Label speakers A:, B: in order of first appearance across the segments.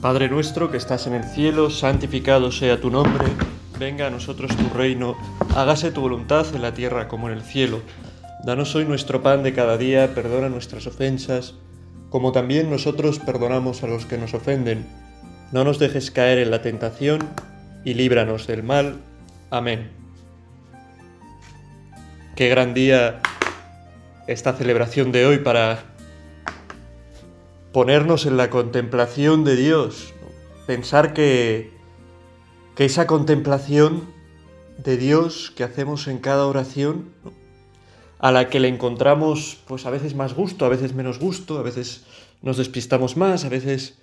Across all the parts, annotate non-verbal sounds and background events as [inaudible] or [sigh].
A: Padre nuestro que estás en el cielo, santificado sea tu nombre, venga a nosotros tu reino, hágase tu voluntad en la tierra como en el cielo. Danos hoy nuestro pan de cada día, perdona nuestras ofensas, como también nosotros perdonamos a los que nos ofenden. No nos dejes caer en la tentación y líbranos del mal. Amén. Qué gran día esta celebración de hoy para ponernos en la contemplación de Dios, pensar que, que esa contemplación de Dios que hacemos en cada oración, a la que le encontramos pues a veces más gusto, a veces menos gusto, a veces nos despistamos más, a veces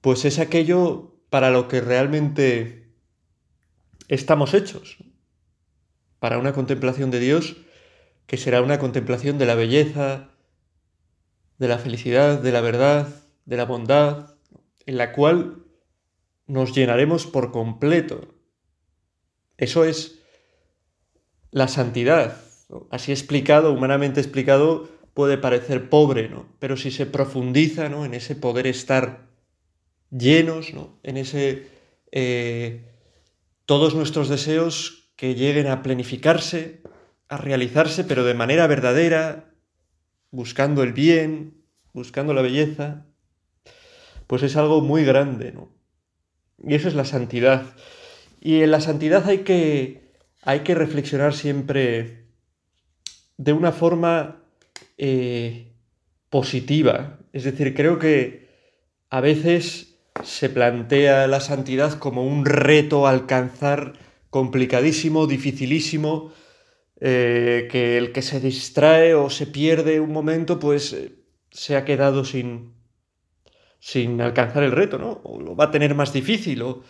A: pues es aquello para lo que realmente estamos hechos, para una contemplación de Dios que será una contemplación de la belleza, de la felicidad, de la verdad, de la bondad, en la cual nos llenaremos por completo. Eso es la santidad. Así explicado, humanamente explicado, puede parecer pobre, ¿no? Pero si se profundiza ¿no? en ese poder estar llenos, ¿no? en ese eh, todos nuestros deseos que lleguen a planificarse, a realizarse, pero de manera verdadera, buscando el bien, buscando la belleza, pues es algo muy grande, ¿no? Y eso es la santidad. Y en la santidad hay que, hay que reflexionar siempre de una forma eh, positiva. Es decir, creo que a veces se plantea la santidad como un reto a alcanzar complicadísimo, dificilísimo, eh, que el que se distrae o se pierde un momento, pues eh, se ha quedado sin, sin alcanzar el reto, ¿no? O lo va a tener más difícil, o...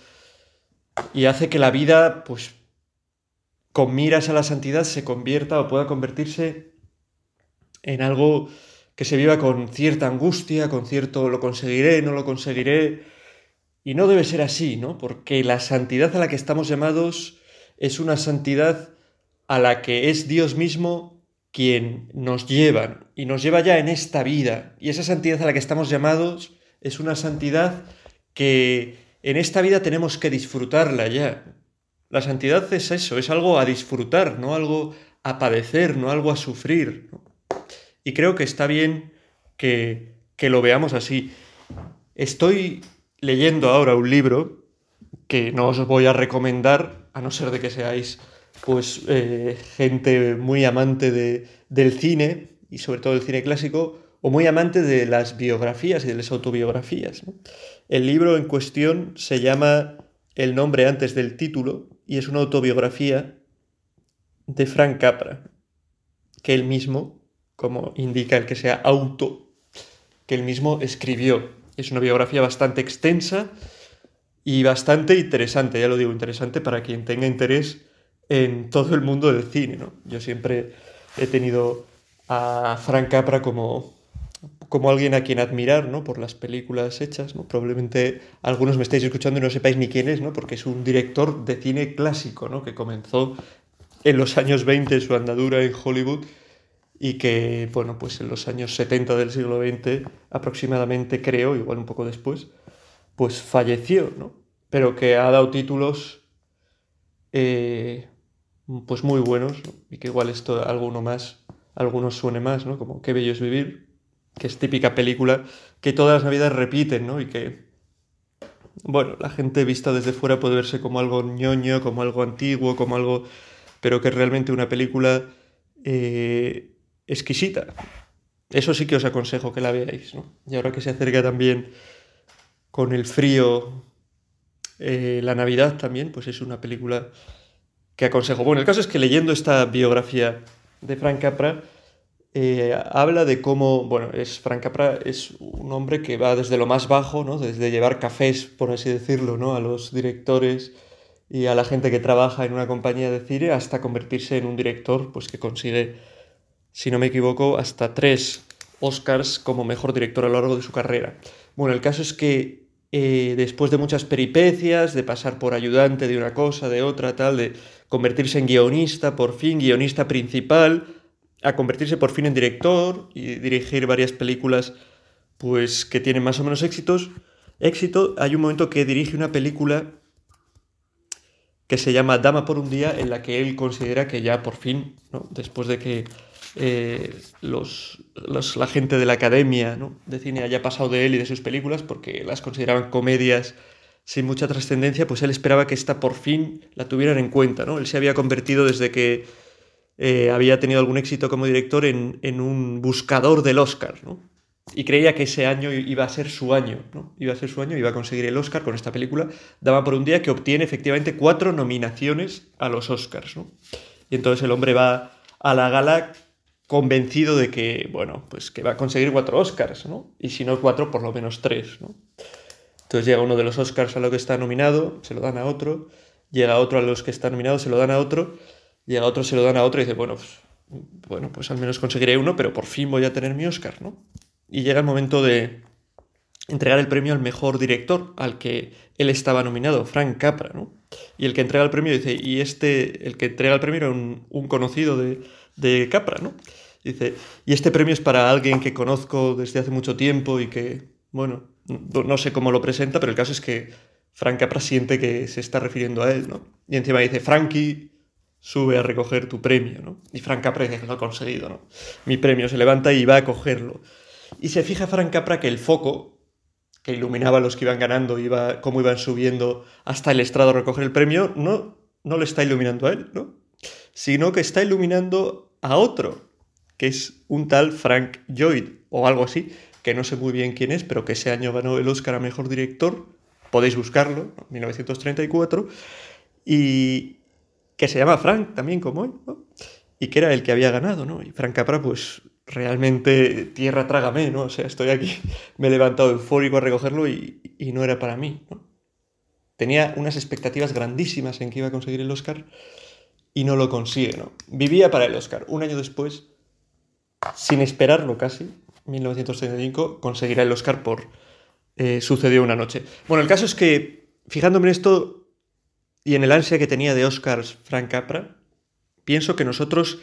A: y hace que la vida, pues, con miras a la santidad, se convierta o pueda convertirse en algo que se viva con cierta angustia, con cierto lo conseguiré, no lo conseguiré. Y no debe ser así, ¿no? Porque la santidad a la que estamos llamados es una santidad a la que es Dios mismo quien nos lleva y nos lleva ya en esta vida. Y esa santidad a la que estamos llamados es una santidad que en esta vida tenemos que disfrutarla ya. La santidad es eso, es algo a disfrutar, no algo a padecer, no algo a sufrir. Y creo que está bien que, que lo veamos así. Estoy leyendo ahora un libro que no os voy a recomendar, a no ser de que seáis pues eh, gente muy amante de, del cine y sobre todo del cine clásico o muy amante de las biografías y de las autobiografías. El libro en cuestión se llama El nombre antes del título y es una autobiografía de Frank Capra, que él mismo, como indica el que sea auto, que él mismo escribió. Es una biografía bastante extensa y bastante interesante, ya lo digo, interesante para quien tenga interés en todo el mundo del cine. ¿no? Yo siempre he tenido a Frank Capra como, como alguien a quien admirar ¿no? por las películas hechas. ¿no? Probablemente algunos me estáis escuchando y no sepáis ni quién es, ¿no? porque es un director de cine clásico ¿no? que comenzó en los años 20 su andadura en Hollywood y que, bueno, pues en los años 70 del siglo XX aproximadamente, creo, igual un poco después, pues falleció, ¿no? Pero que ha dado títulos eh, pues muy buenos, y que igual esto alguno más, algunos suene más, ¿no? Como Qué bello es vivir, que es típica película que todas las navidades repiten, ¿no? Y que, bueno, la gente vista desde fuera puede verse como algo ñoño, como algo antiguo, como algo... pero que es realmente una película eh, exquisita. Eso sí que os aconsejo que la veáis, ¿no? Y ahora que se acerca también con el frío eh, la Navidad también, pues es una película que aconsejo. Bueno, el caso es que leyendo esta biografía de Frank Capra, eh, habla de cómo, bueno, es Frank Capra es un hombre que va desde lo más bajo, ¿no? Desde llevar cafés, por así decirlo, ¿no? A los directores y a la gente que trabaja en una compañía de cine hasta convertirse en un director, pues que consigue, si no me equivoco, hasta tres Oscars como mejor director a lo largo de su carrera. Bueno, el caso es que eh, después de muchas peripecias, de pasar por ayudante de una cosa, de otra, tal, de convertirse en guionista, por fin, guionista principal, a convertirse por fin en director y dirigir varias películas pues que tienen más o menos éxitos, éxito, hay un momento que dirige una película que se llama Dama por un día, en la que él considera que ya por fin, después de que eh, los, la gente de la academia de cine haya pasado de él y de sus películas, porque las consideraban comedias sin mucha trascendencia, pues él esperaba que esta por fin la tuvieran en cuenta. ¿no? Él se había convertido desde que eh, había tenido algún éxito como director en, en un buscador del Oscar. ¿no? y creía que ese año iba a ser su año, ¿no? Iba a ser su año, iba a conseguir el Oscar con esta película. Daba por un día que obtiene efectivamente cuatro nominaciones a los Oscars, ¿no? Y entonces el hombre va a la gala convencido de que, bueno, pues que va a conseguir cuatro Oscars, ¿no? Y si no cuatro, por lo menos tres, ¿no? Entonces llega uno de los Oscars a lo que está nominado, se lo dan a otro, llega otro a los que está nominado, se lo dan a otro, llega otro, se lo dan a otro y dice, bueno, pues, bueno, pues al menos conseguiré uno, pero por fin voy a tener mi Oscar, ¿no? y llega el momento de entregar el premio al mejor director, al que él estaba nominado, Frank Capra, ¿no? Y el que entrega el premio dice, y este, el que entrega el premio era un, conocido de, de, Capra, ¿no? Dice, y este premio es para alguien que conozco desde hace mucho tiempo y que, bueno, no, sé cómo lo presenta, pero el caso es que Frank Capra siente que se está refiriendo a él, ¿no? Y encima dice, Frankie, sube a recoger tu premio, ¿no? Y Frank Capra dice, lo ha conseguido, ¿no? Mi premio, se levanta y va a cogerlo. Y se fija Frank Capra que el foco que iluminaba a los que iban ganando, iba, cómo iban subiendo hasta el estrado a recoger el premio, no, no le está iluminando a él, ¿no? Sino que está iluminando a otro, que es un tal Frank Lloyd, o algo así, que no sé muy bien quién es, pero que ese año ganó el Oscar a Mejor Director, podéis buscarlo, 1934, y que se llama Frank también como él. Y que era el que había ganado, ¿no? Y Frank Capra, pues realmente tierra trágame, ¿no? O sea, estoy aquí, [laughs] me he levantado eufórico a recogerlo y, no era para mí, ¿no? Tenía unas expectativas grandísimas en que iba a conseguir el Oscar y no lo consigue, ¿no? Vivía para el Oscar. Un año después, sin esperarlo casi, 1935, conseguirá el Oscar por eh, Sucedió una noche. Bueno, el caso es que, fijándome en esto y en el ansia que tenía de Oscars Frank Capra, pienso que nosotros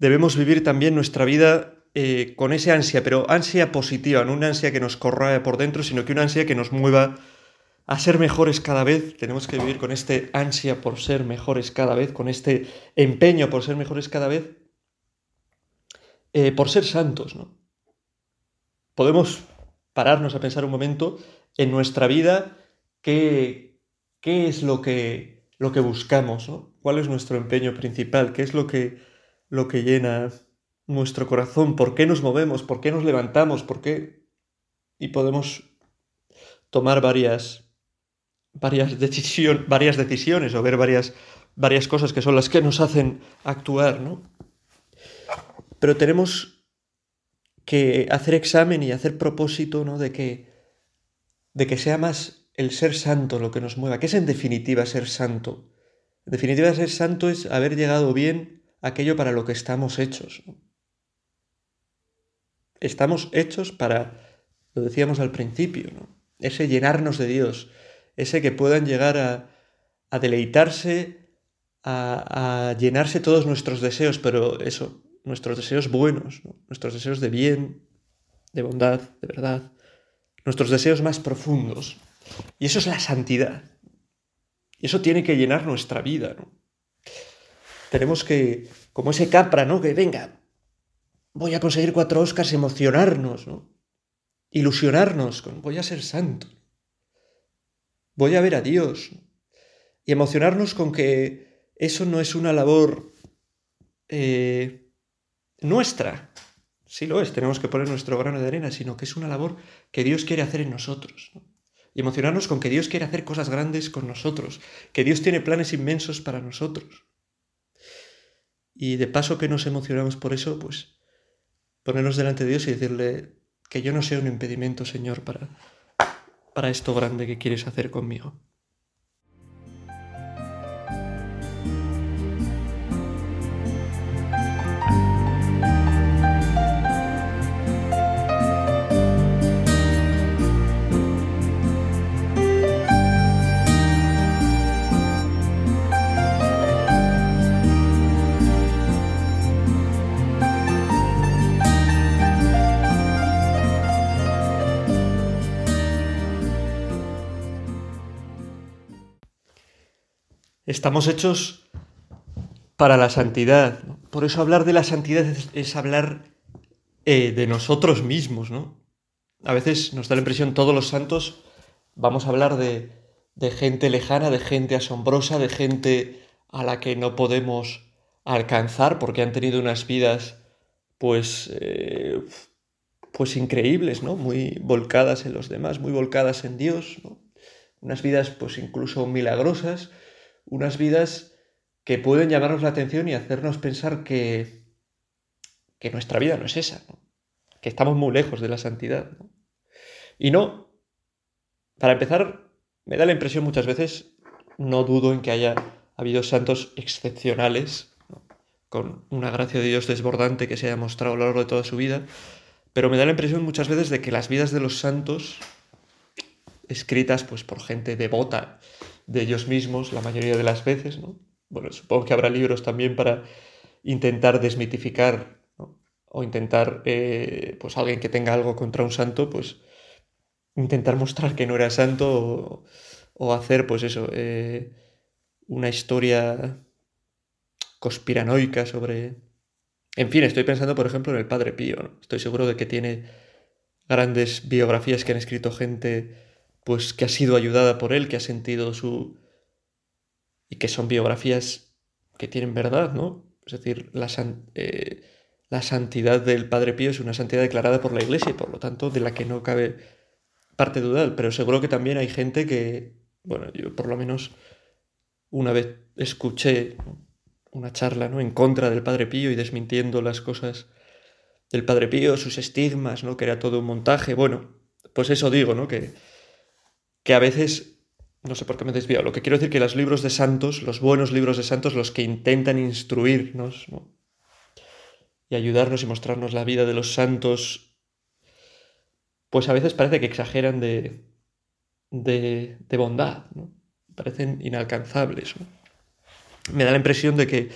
A: debemos vivir también nuestra vida eh, con esa ansia, pero ansia positiva, no una ansia que nos corra por dentro, sino que una ansia que nos mueva a ser mejores cada vez. Tenemos que vivir con este ansia por ser mejores cada vez, con este empeño por ser mejores cada vez, eh, por ser santos, ¿no? Podemos pararnos a pensar un momento en nuestra vida qué, qué es lo que, lo que buscamos, ¿no? ¿Cuál es nuestro empeño principal? ¿Qué es lo que lo que llena nuestro corazón, por qué nos movemos, por qué nos levantamos, por qué... Y podemos tomar varias, varias, varias decisiones o ver varias, varias cosas que son las que nos hacen actuar, ¿no? Pero tenemos que hacer examen y hacer propósito, ¿no? De que, de que sea más el ser santo lo que nos mueva. ¿Qué es en definitiva ser santo? En definitiva, ser santo es haber llegado bien aquello para lo que estamos hechos. Estamos hechos para, lo decíamos al principio, ese llenarnos de Dios, ese que puedan llegar a, deleitarse, a, llenarse todos nuestros deseos, pero eso, nuestros deseos buenos, nuestros deseos de bien, de bondad, de verdad, nuestros deseos más profundos. Y eso es la santidad. Y eso tiene que llenar nuestra vida. tenemos que, como ese Capra, ¿no? Que venga, voy a conseguir cuatro Oscars, emocionarnos, ¿no? Ilusionarnos voy a ser santo. Voy a ver a Dios. Y emocionarnos con que eso no es una labor eh, nuestra. Sí lo es, tenemos que poner nuestro grano de arena, sino que es una labor que Dios quiere hacer en nosotros. Y emocionarnos con que Dios quiere hacer cosas grandes con nosotros, que Dios tiene planes inmensos para nosotros. Y de paso que nos emocionamos por eso, pues ponernos delante de Dios y decirle que yo no sea un impedimento, Señor, para, para esto grande que quieres hacer conmigo. Estamos hechos para la santidad. Por eso hablar de la santidad es, hablar eh, de nosotros mismos, ¿no? A veces nos da la impresión, todos los santos, vamos a hablar de, gente lejana, de gente asombrosa, de gente a la que no podemos alcanzar porque han tenido unas vidas pues eh, pues increíbles, ¿no? Muy volcadas en los demás, muy volcadas en Dios, ¿no? Unas vidas pues incluso milagrosas, unas vidas que pueden llamarnos la atención y hacernos pensar que, que nuestra vida no es esa, que estamos muy lejos de la santidad. Y no, para empezar, me da la impresión muchas veces, no dudo en que haya habido santos excepcionales, con una gracia de Dios desbordante que se haya mostrado a lo largo de toda su vida, pero me da la impresión muchas veces de que las vidas de los santos, escritas pues por gente devota de ellos mismos, la mayoría de las veces, ¿no? Bueno, supongo que habrá libros también para intentar desmitificar o intentar, eh, pues alguien que tenga algo contra un santo, pues intentar mostrar que no era santo o, hacer, pues eso, eh, una historia conspiranoica sobre... En fin, estoy pensando, por ejemplo, en el Padre Pío. Estoy seguro de que tiene grandes biografías que han escrito gente pues que ha sido ayudada por él, que ha sentido su... y que son biografías que tienen verdad, ¿no? Es decir, la, eh, la santidad del Padre Pío es una santidad declarada por la Iglesia y por lo tanto de la que no cabe parte dudar, pero seguro que también hay gente que, bueno, yo por lo menos una vez escuché una charla ¿no? en contra del Padre Pío y desmintiendo las cosas del Padre Pío, sus estigmas, ¿no? que era todo un montaje. Bueno, pues eso digo, ¿no? que, que a veces, no sé por qué me he lo que quiero decir que los libros de santos, los buenos libros de santos, los que intentan instruirnos y ayudarnos y mostrarnos la vida de los santos, pues a veces parece que exageran de, de, de bondad, ¿no? parecen inalcanzables. Me da la impresión de que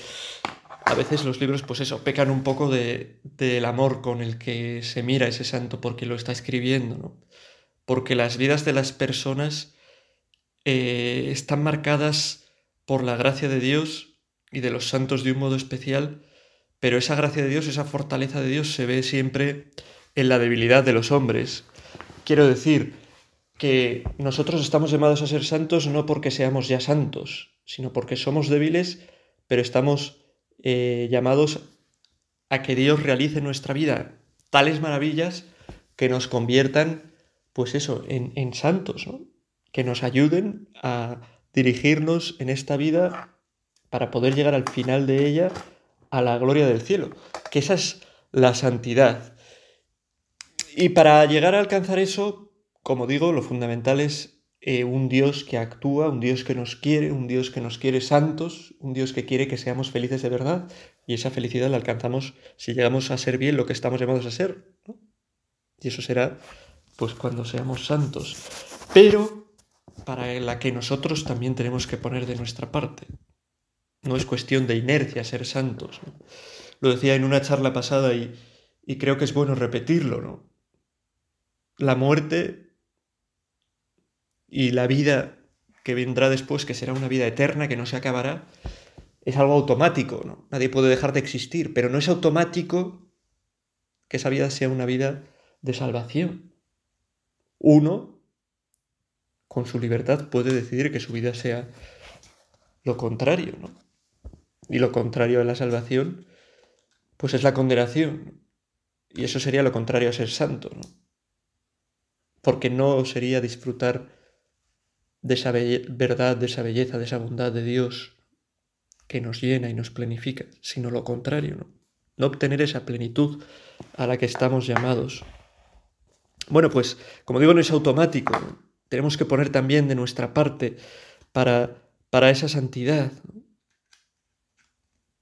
A: a veces los libros, pues eso, pecan un poco del de, amor con el que se mira ese santo porque lo está escribiendo, ¿no? Porque las vidas de las personas eh, están marcadas por la gracia de Dios y de los santos de un modo especial, pero esa gracia de Dios, esa fortaleza de Dios se ve siempre en la debilidad de los hombres. Quiero decir, que nosotros estamos llamados a ser santos no porque seamos ya santos, sino porque somos débiles, pero estamos eh, llamados a que Dios realice en nuestra vida tales maravillas que nos conviertan, pues eso, en, en santos, ¿no? que nos ayuden a dirigirnos en esta vida para poder llegar al final de ella a la gloria del cielo, que esa es la santidad. Y para llegar a alcanzar eso, como digo, lo fundamental es eh, un Dios que actúa, un Dios que nos quiere, un Dios que nos quiere santos, un Dios que quiere que seamos felices de verdad, y esa felicidad la alcanzamos si llegamos a ser bien lo que estamos llamados a ser. Y eso será pues cuando seamos santos. Pero para la que nosotros también tenemos que poner de nuestra parte. No es cuestión de inercia ser santos. Lo decía en una charla pasada y, y creo que es bueno repetirlo, ¿no? La muerte y la vida que vendrá después, que será una vida eterna, que no se acabará, es algo automático, ¿no? Nadie puede dejar de existir, pero no es automático que esa vida sea una vida de salvación. Uno, con su libertad, puede decidir que su vida sea lo contrario, ¿no? Y lo contrario a la salvación, pues es la condenación. Y eso sería lo contrario a ser santo, ¿no? Porque no sería disfrutar de esa verdad, de esa belleza, de esa bondad de Dios que nos llena y nos plenifica, sino lo contrario, ¿no? No obtener esa plenitud a la que estamos llamados. Bueno, pues como digo, no es automático. Tenemos que poner también de nuestra parte para, para esa santidad.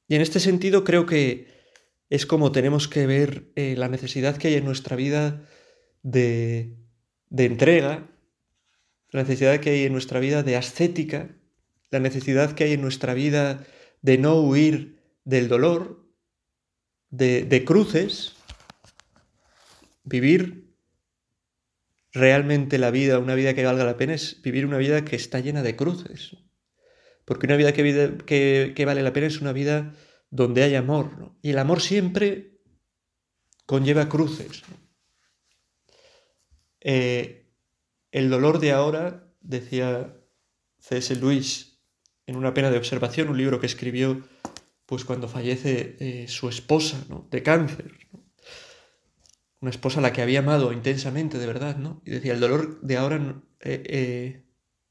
A: Y en este sentido creo que es como tenemos que ver eh, la necesidad que hay en nuestra vida de, de entrega, la necesidad que hay en nuestra vida de ascética, la necesidad que hay en nuestra vida de no huir del dolor, de, cruces, vivir realmente la vida, una vida que valga la pena, es vivir una vida que está llena de cruces. porque una vida que, que, vale la pena es una vida donde hay amor, y el amor siempre conlleva cruces. Eh, el dolor de ahora, decía C.S. Lewis en una pena de observación, un libro que escribió pues cuando fallece eh, su esposa de cáncer, una esposa a la que había amado intensamente, de verdad, ¿no? Y decía, el dolor de ahora eh,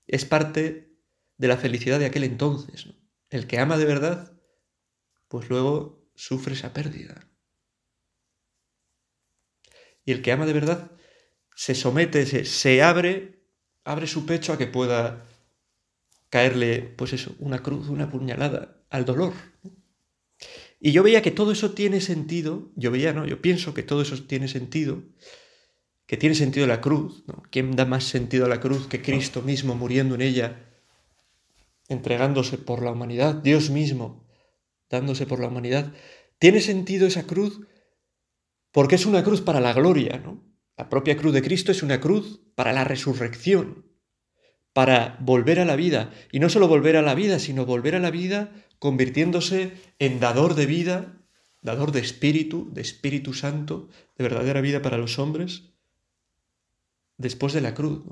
A: es parte de la felicidad de aquel entonces. El que ama de verdad, pues luego sufre esa pérdida. Y el que ama de verdad se somete, se, se abre, abre su pecho a que pueda caerle, pues eso, una cruz, una puñalada al dolor. Y yo veía que todo eso tiene sentido, yo veía, no, yo pienso que todo eso tiene sentido, que tiene sentido la cruz, ¿no? ¿Quién da más sentido a la cruz que Cristo mismo muriendo en ella entregándose por la humanidad, Dios mismo dándose por la humanidad. Tiene sentido esa cruz porque es una cruz para la gloria, ¿no? La propia cruz de Cristo es una cruz para la resurrección, para volver a la vida. Y no solo volver a la vida, sino volver a la vida convirtiéndose en dador de vida, dador de espíritu, de Espíritu Santo, de verdadera vida para los hombres, después de la cruz.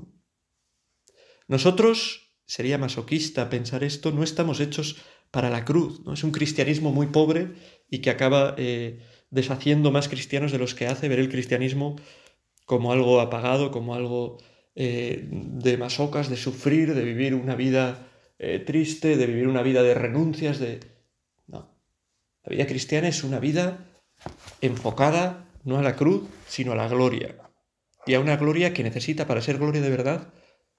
A: Nosotros sería masoquista pensar esto, no estamos hechos para la cruz, ¿no? Es un cristianismo muy pobre y que acaba eh, deshaciendo más cristianos de los que hace ver el cristianismo como algo apagado, como algo eh, de masocas, de sufrir, de vivir una vida eh, triste, de vivir una vida de renuncias, de... No. La vida cristiana es una vida enfocada no a la cruz, sino a la gloria. Y a una gloria que necesita, para ser gloria de verdad,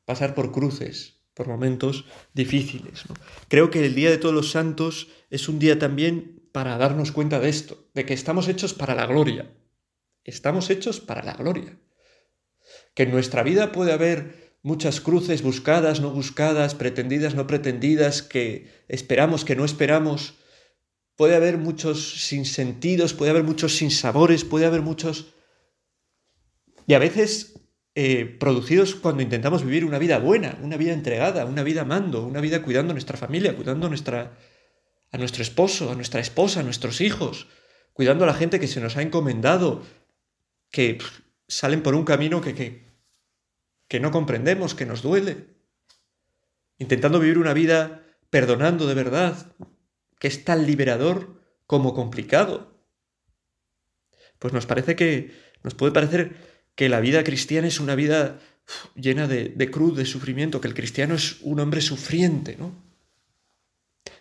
A: pasar por cruces, por momentos difíciles. Creo que el Día de Todos los Santos es un día también para darnos cuenta de esto, de que estamos hechos para la gloria. Estamos hechos para la gloria. Que en nuestra vida puede haber muchas cruces buscadas, no buscadas, pretendidas, no pretendidas, que esperamos, que no esperamos. Puede haber muchos sinsentidos, puede haber muchos sinsabores, puede haber muchos... Y a veces eh, producidos cuando intentamos vivir una vida buena, una vida entregada, una vida amando, una vida cuidando a nuestra familia, cuidando a, nuestra, a nuestro esposo, a nuestra esposa, a nuestros hijos, cuidando a la gente que se nos ha encomendado, que salen por un camino que, que, que no comprendemos, que nos duele, intentando vivir una vida perdonando de verdad, que es tan liberador como complicado. Pues nos parece que, nos puede parecer que la vida cristiana es una vida llena de, cruz, de sufrimiento, que el cristiano es un hombre sufriente, ¿no?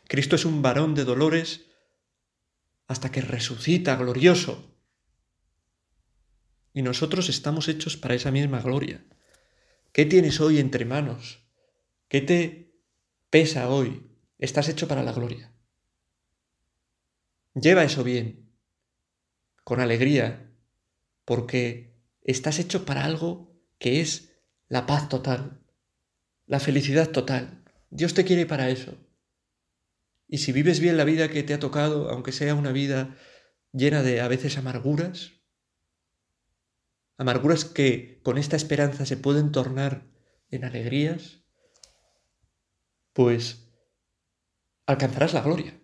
A: Cristo es un varón de dolores hasta que resucita glorioso. Y nosotros estamos hechos para esa misma gloria. ¿Qué tienes hoy entre manos? ¿Qué te pesa hoy? Estás hecho para la gloria. Lleva eso bien, con alegría, porque estás hecho para algo que es la paz total, la felicidad total. Dios te quiere para eso. Y si vives bien la vida que te ha tocado, aunque sea una vida llena de a veces amarguras, amarguras que con esta esperanza se pueden tornar en alegrías, pues alcanzarás la gloria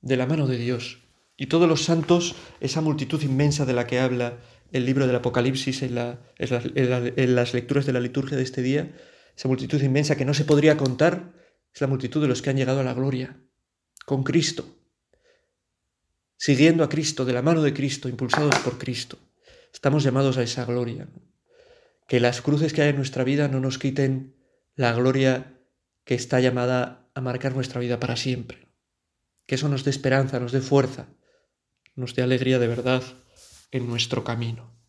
A: de la mano de Dios. Y todos los santos, esa multitud inmensa de la que habla el libro del Apocalipsis en, las lecturas de la liturgia de este día, esa multitud inmensa que no se podría contar, es la multitud de los que han llegado a la gloria, con Cristo, siguiendo a Cristo, de la mano de Cristo, impulsados por Cristo. Estamos llamados a esa gloria. Que las cruces que hay en nuestra vida no nos quiten la gloria que está llamada a marcar nuestra vida para siempre. Que eso nos dé esperanza, nos dé fuerza, nos dé alegría de verdad en nuestro camino.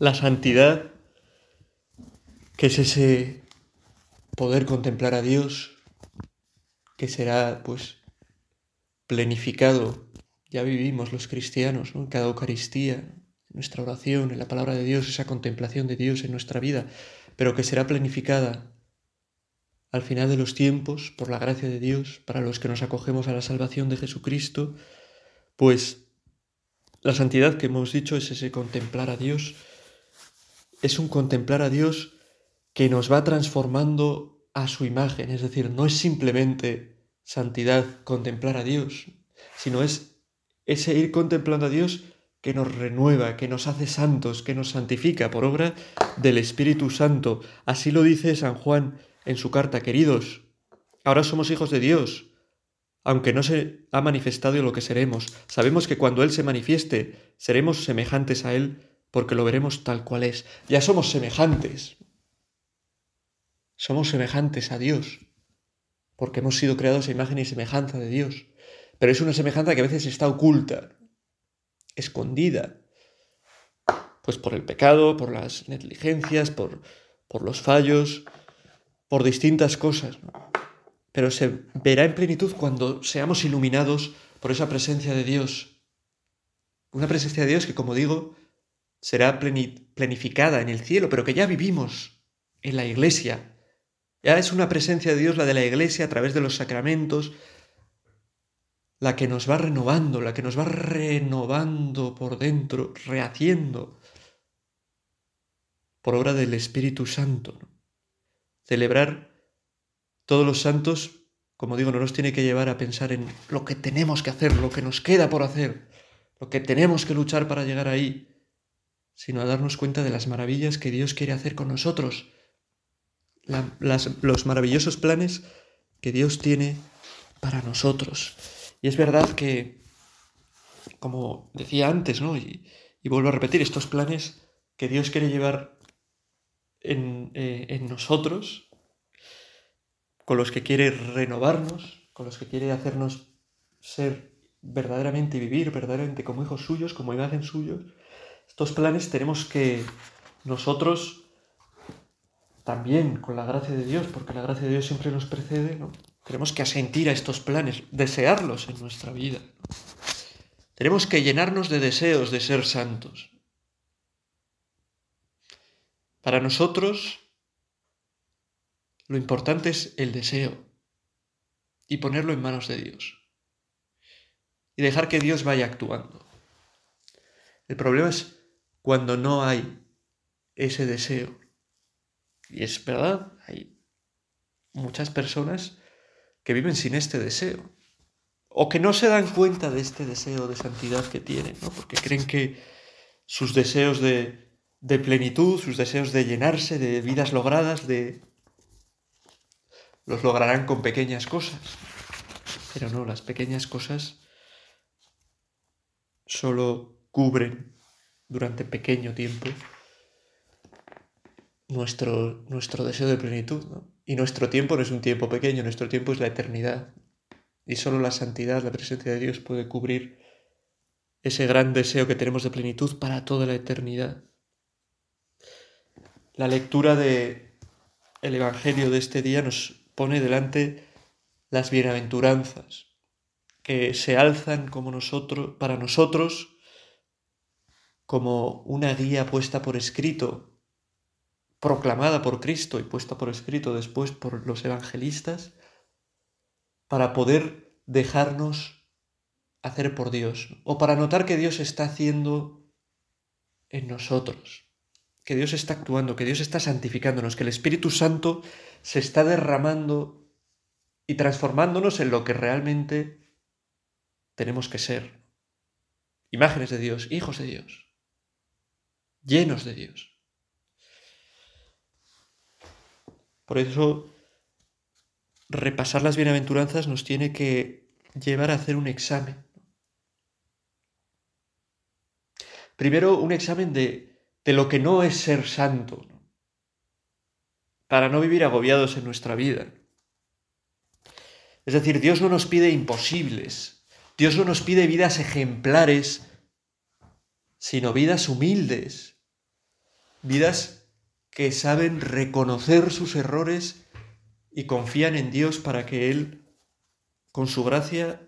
A: La santidad, que es ese poder contemplar a Dios, que será pues plenificado. Ya vivimos los cristianos, en cada Eucaristía, en nuestra oración, en la palabra de Dios, esa contemplación de Dios en nuestra vida, pero que será planificada al final de los tiempos, por la gracia de Dios, para los que nos acogemos a la salvación de Jesucristo, pues la santidad que hemos dicho es ese contemplar a Dios, es un contemplar a Dios que nos va transformando a su imagen, es decir, no es simplemente santidad contemplar a Dios, sino es ese ir contemplando a Dios que nos renueva, que nos hace santos, que nos santifica por obra del Espíritu Santo. Así lo dice San Juan en su carta, queridos, ahora somos hijos de Dios, aunque no se ha manifestado lo que seremos. Sabemos que cuando Él se manifieste, seremos semejantes a Él porque lo veremos tal cual es. Ya somos semejantes. Somos semejantes a Dios, porque hemos sido creados a imagen y semejanza de Dios. Pero es una semejanza que a veces está oculta, escondida, pues por el pecado, por las negligencias, por, por los fallos, por distintas cosas. Pero se verá en plenitud cuando seamos iluminados por esa presencia de Dios. Una presencia de Dios que, como digo, será planificada en el cielo, pero que ya vivimos en la iglesia. Ya es una presencia de Dios la de la iglesia a través de los sacramentos, la que nos va renovando, la que nos va renovando por dentro, rehaciendo por obra del Espíritu Santo. Celebrar todos los santos, como digo, no nos tiene que llevar a pensar en lo que tenemos que hacer, lo que nos queda por hacer, lo que tenemos que luchar para llegar ahí, sino a darnos cuenta de las maravillas que Dios quiere hacer con nosotros, los maravillosos planes que Dios tiene para nosotros. Y es verdad que, como decía antes, ¿no? Y, vuelvo a repetir, estos planes que Dios quiere llevar eh, en, nosotros, con los que quiere renovarnos, con los que quiere hacernos ser verdaderamente y vivir verdaderamente como hijos suyos, como imagen suyos, estos planes tenemos que nosotros también, con la gracia de Dios, porque la gracia de Dios siempre nos precede, ¿no? tenemos que asentir a estos planes, desearlos en nuestra vida. Tenemos que llenarnos de deseos de ser santos. Para nosotros, lo importante es el deseo y ponerlo en manos de Dios. Y dejar que Dios vaya actuando. El problema es cuando no hay ese deseo. Y es verdad, hay muchas personas que viven sin este deseo. O que no se dan cuenta de este deseo de santidad que tienen, ¿no? Porque creen que sus deseos de, de plenitud, sus deseos de llenarse, de vidas logradas, de los lograrán con pequeñas cosas. Pero no, las pequeñas cosas solo cubren durante pequeño tiempo nuestro, nuestro deseo de plenitud. Y nuestro tiempo no es un tiempo pequeño, nuestro tiempo es la eternidad. Y solo la santidad, la presencia de Dios puede cubrir ese gran deseo que tenemos de plenitud para toda la eternidad la lectura de el evangelio de este día nos pone delante las bienaventuranzas que se alzan como nosotros para nosotros como una guía puesta por escrito, proclamada por Cristo y puesta por escrito después por los evangelistas, para poder dejarnos hacer por Dios, o para notar que Dios está haciendo en nosotros que Dios está actuando, que Dios está santificándonos, que el Espíritu Santo se está derramando y transformándonos en lo que realmente tenemos que ser. Imágenes de Dios, hijos de Dios, llenos de Dios. Por eso, repasar las bienaventuranzas nos tiene que llevar a hacer un examen. Primero, un examen de de lo que no es ser santo, para no vivir agobiados en nuestra vida. Es decir, Dios no nos pide imposibles, Dios no nos pide vidas ejemplares, sino vidas humildes, vidas que saben reconocer sus errores y confían en Dios para que Él, con su gracia,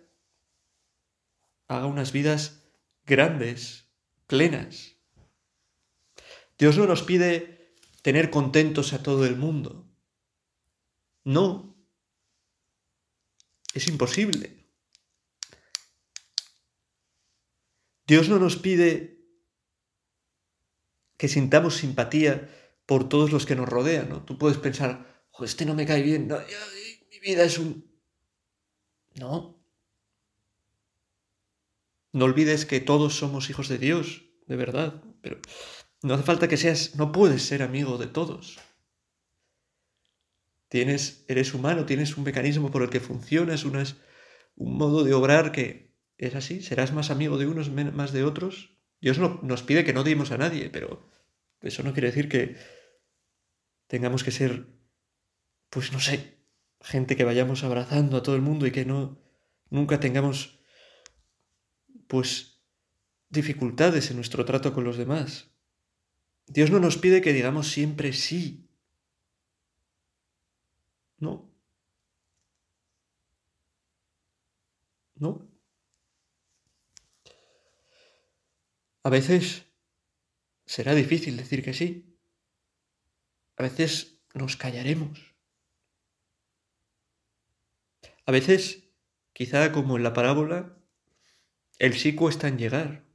A: haga unas vidas grandes, plenas. Dios no nos pide tener contentos a todo el mundo. No. Es imposible. Dios no nos pide que sintamos simpatía por todos los que nos rodean, ¿no? Tú puedes pensar, este no me cae bien, mi vida es un... No. No olvides que todos somos hijos de Dios, de verdad, pero no hace falta que seas, no puedes ser amigo de todos. Tienes, eres humano, tienes un mecanismo por el que funcionas, unas, un modo de obrar que es así, serás más amigo de unos, más de otros. Dios no, nos pide que no dimos a nadie, pero eso no quiere decir que tengamos que ser, pues no sé, gente que vayamos abrazando a todo el mundo y que no, nunca tengamos, pues, dificultades en nuestro trato con los demás. Dios no nos pide que digamos siempre sí. No. No. A veces será difícil decir que sí. A veces nos callaremos. A veces, quizá como en la parábola, el sí cuesta en llegar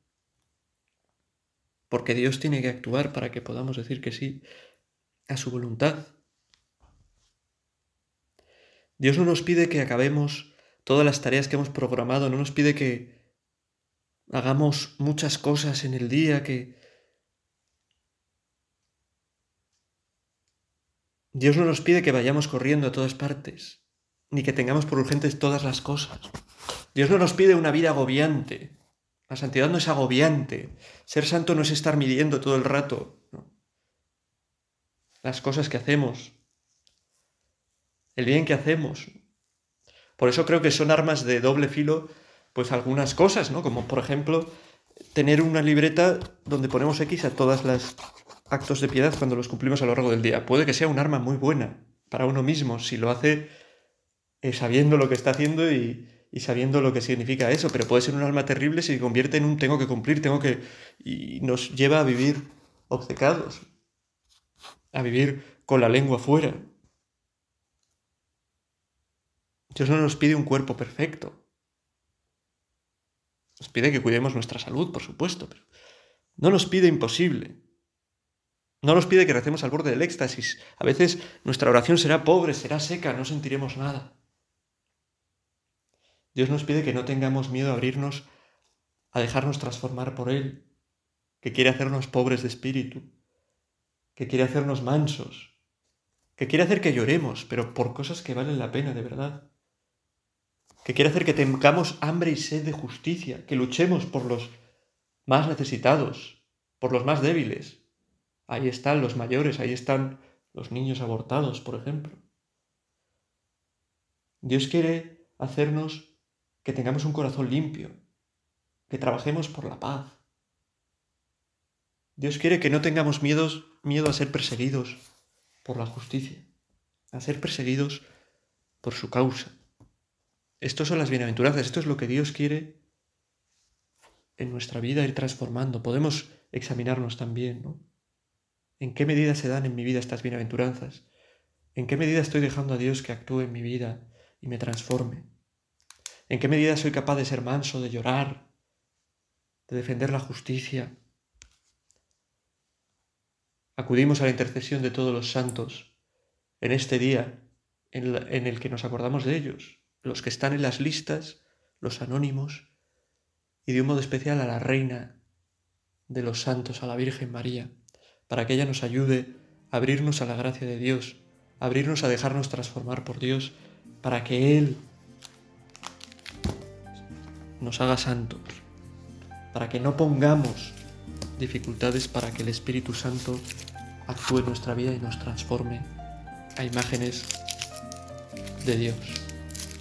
A: porque Dios tiene que actuar para que podamos decir que sí a su voluntad. Dios no nos pide que acabemos todas las tareas que hemos programado, no nos pide que hagamos muchas cosas en el día, que... Dios no nos pide que vayamos corriendo a todas partes, ni que tengamos por urgentes todas las cosas. Dios no nos pide una vida agobiante, la santidad no es agobiante. Ser santo no es estar midiendo todo el rato las cosas que hacemos, el bien que hacemos. Por eso creo que son armas de doble filo, pues algunas cosas, ¿no? Como por ejemplo tener una libreta donde ponemos X a todas las actos de piedad cuando los cumplimos a lo largo del día. Puede que sea un arma muy buena para uno mismo si lo hace eh, sabiendo lo que está haciendo y, sabiendo lo que significa eso, pero puede ser un alma terrible si se convierte en un tengo que cumplir, tengo que... y nos lleva a vivir obcecados, a vivir con la lengua fuera. Dios no nos pide un cuerpo perfecto. Nos pide que cuidemos nuestra salud, por supuesto, pero no nos pide imposible. No nos pide que recemos al borde del éxtasis. A veces nuestra oración será pobre, será seca, no sentiremos nada. Dios nos pide que no tengamos miedo a abrirnos, a dejarnos transformar por Él, que quiere hacernos pobres de espíritu, que quiere hacernos mansos, que quiere hacer que lloremos, pero por cosas que valen la pena de verdad, que quiere hacer que tengamos hambre y sed de justicia, que luchemos por los más necesitados, por los más débiles. Ahí están los mayores, ahí están los niños abortados, por ejemplo. Dios quiere hacernos que tengamos un corazón limpio, que trabajemos por la paz. Dios quiere que no tengamos miedos, miedo a ser perseguidos por la justicia, a ser perseguidos por su causa. Estos son las bienaventuranzas, esto es lo que Dios quiere en nuestra vida ir transformando. Podemos examinarnos también, ¿no? ¿En qué medida se dan en mi vida estas bienaventuranzas? ¿En qué medida estoy dejando a Dios que actúe en mi vida y me transforme? ¿En qué medida soy capaz de ser manso, de llorar, de defender la justicia? Acudimos a la intercesión de todos los santos en este día en, el que nos acordamos de ellos, los que están en las listas, los anónimos, y de un modo especial a la Reina de los santos, a la Virgen María, para que ella nos ayude a abrirnos a la gracia de Dios, a abrirnos a dejarnos transformar por Dios, para que Él nos haga santos, para que no pongamos dificultades para que el Espíritu Santo actúe en nuestra vida y nos transforme a imágenes de Dios,